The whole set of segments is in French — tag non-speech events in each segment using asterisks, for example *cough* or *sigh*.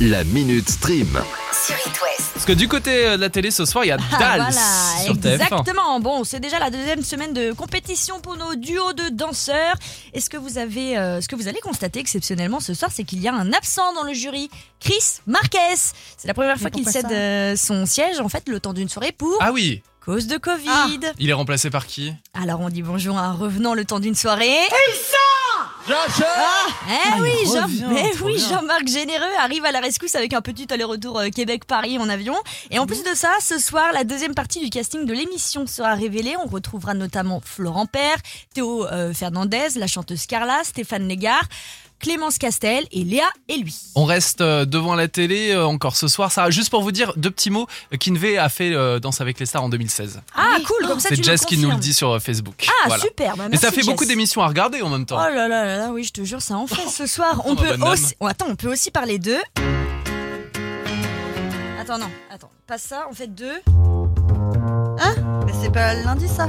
La Minute Stream. sur It West. Parce que du côté euh, de la télé ce soir, il y a Ah, Dals voilà, sur TF1. exactement. Bon, c'est déjà la deuxième semaine de compétition pour nos duos de danseurs. Et ce que vous avez, euh, ce que vous allez constater exceptionnellement ce soir, c'est qu'il y a un absent dans le jury, Chris Marquez. C'est la première fois qu'il cède ça euh, son siège en fait le temps d'une soirée pour Ah oui, cause de Covid. Ah. il est remplacé par qui? Alors on dit bonjour à un revenant le temps d'une soirée. Oui, il Jean, revient, eh trop oui, bien. Jean-Marc Généreux arrive à la rescousse avec un petit aller-retour euh, Québec-Paris en avion. Et en plus de ça, ce soir, la deuxième partie du casting de l'émission sera révélée. On retrouvera notamment Florent Père, Théo euh, Fernandez, la chanteuse Carla, Stéphane Légard, Clémence Castel et Léa et lui. On reste euh, devant la télé euh, encore ce soir. Ça, juste pour vous dire deux petits mots. euh, Kinvey a fait Danse avec les stars en 2016. Ah, cool, comme ça tu C'est Jess qui nous le dit sur Facebook. Ah, Voilà. super. bah Et ça merci, fait beaucoup d'émissions à regarder en même temps. Oh là là là là, oui, je te jure, ça en fait ce soir. *laughs* On Oh, peut aussi. oh, attends, on peut aussi parler d'eux. Attends, non, attends, pas ça, on fait deux. Mais c'est pas lundi ça?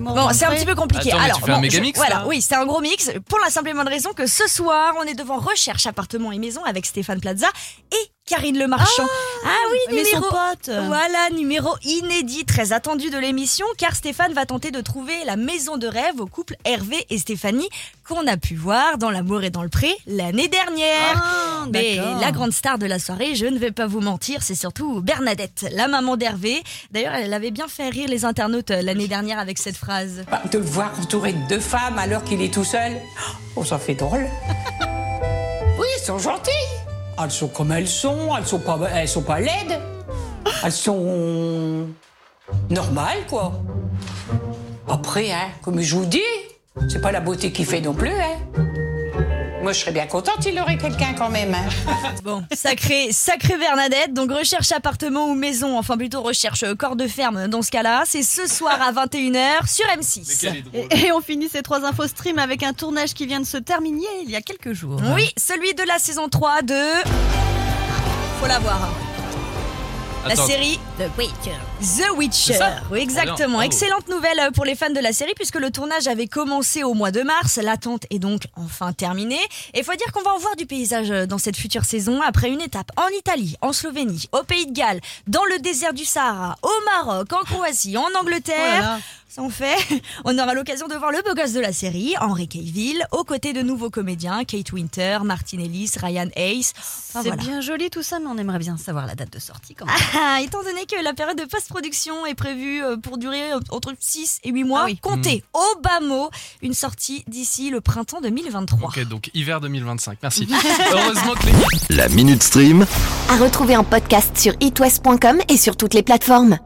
Bon, c'est un petit peu compliqué. Attends, mais Alors, tu fais un bon, méga je- mix, Voilà, là oui, c'est un gros mix. Pour la simple et bonne raison que ce soir, on est devant Recherche appartement et maison avec Stéphane Plaza et Karine Le Marchand. Ah, oui, mais son numéro. pote. Voilà, numéro inédit, très attendu de l'émission, car Stéphane va tenter de trouver la maison de rêve au couple Hervé et Stéphanie qu'on a pu voir dans L'amour et dans le pré l'année dernière. Ah, Mais la grande star de la soirée, je ne vais pas vous mentir, c'est surtout Bernadette, la maman d'Hervé. D'ailleurs, elle avait bien fait rire les internautes euh, l'année dernière avec cette phrase. Bah, De le voir entouré de deux femmes alors qu'il est tout seul, oh, ça fait drôle. *laughs* Oui, elles sont gentilles. Elles sont comme elles sont, elles sont pas, elles sont pas laides. Elles sont normales, quoi. Après, hein, comme je vous dis, c'est pas la beauté qui fait non plus, hein. Moi, je serais bien contente il aurait quelqu'un quand même, hein. *laughs* Bon, sacré, sacré Bernadette. Donc recherche appartement ou maison, enfin plutôt recherche euh, corps de ferme dans ce cas-là. C'est ce soir à 21h sur M6. Et, et on finit ces trois infos stream avec un tournage qui vient de se terminer il y a quelques jours. Oui, celui de la saison 3 de... Faut la voir. La Attends, série The Witcher. The Witcher. Oui, exactement. Excellente nouvelle euh, pour les fans de la série puisque le tournage avait commencé au mois de mars. L'attente est donc enfin terminée. Et il faut dire qu'on va en voir du paysage euh, dans cette future saison après une étape en Italie, en Slovénie, au Pays de Galles, dans le désert du Sahara, au Maroc, en Croatie, en Oh là Angleterre. là. En fait. *laughs* On aura l'occasion de voir le beau gosse de la série, Henry Cavill, aux côtés de nouveaux comédiens, Kate Winter, Martin Ellis, Ryan Hayes. Enfin, c'est voilà. bien joli tout ça, mais on aimerait bien savoir la date de sortie quand même. Ah, étant donné que la période de post-production est prévue euh, pour durer euh, entre 6 et 8 mois, Ah oui. comptez au bas mot une sortie d'ici le printemps 2023. Ok, donc hiver 2025. Merci. *laughs* Heureusement que les La Minute Stream. À retrouver en podcast sur itwest.com et sur toutes les plateformes.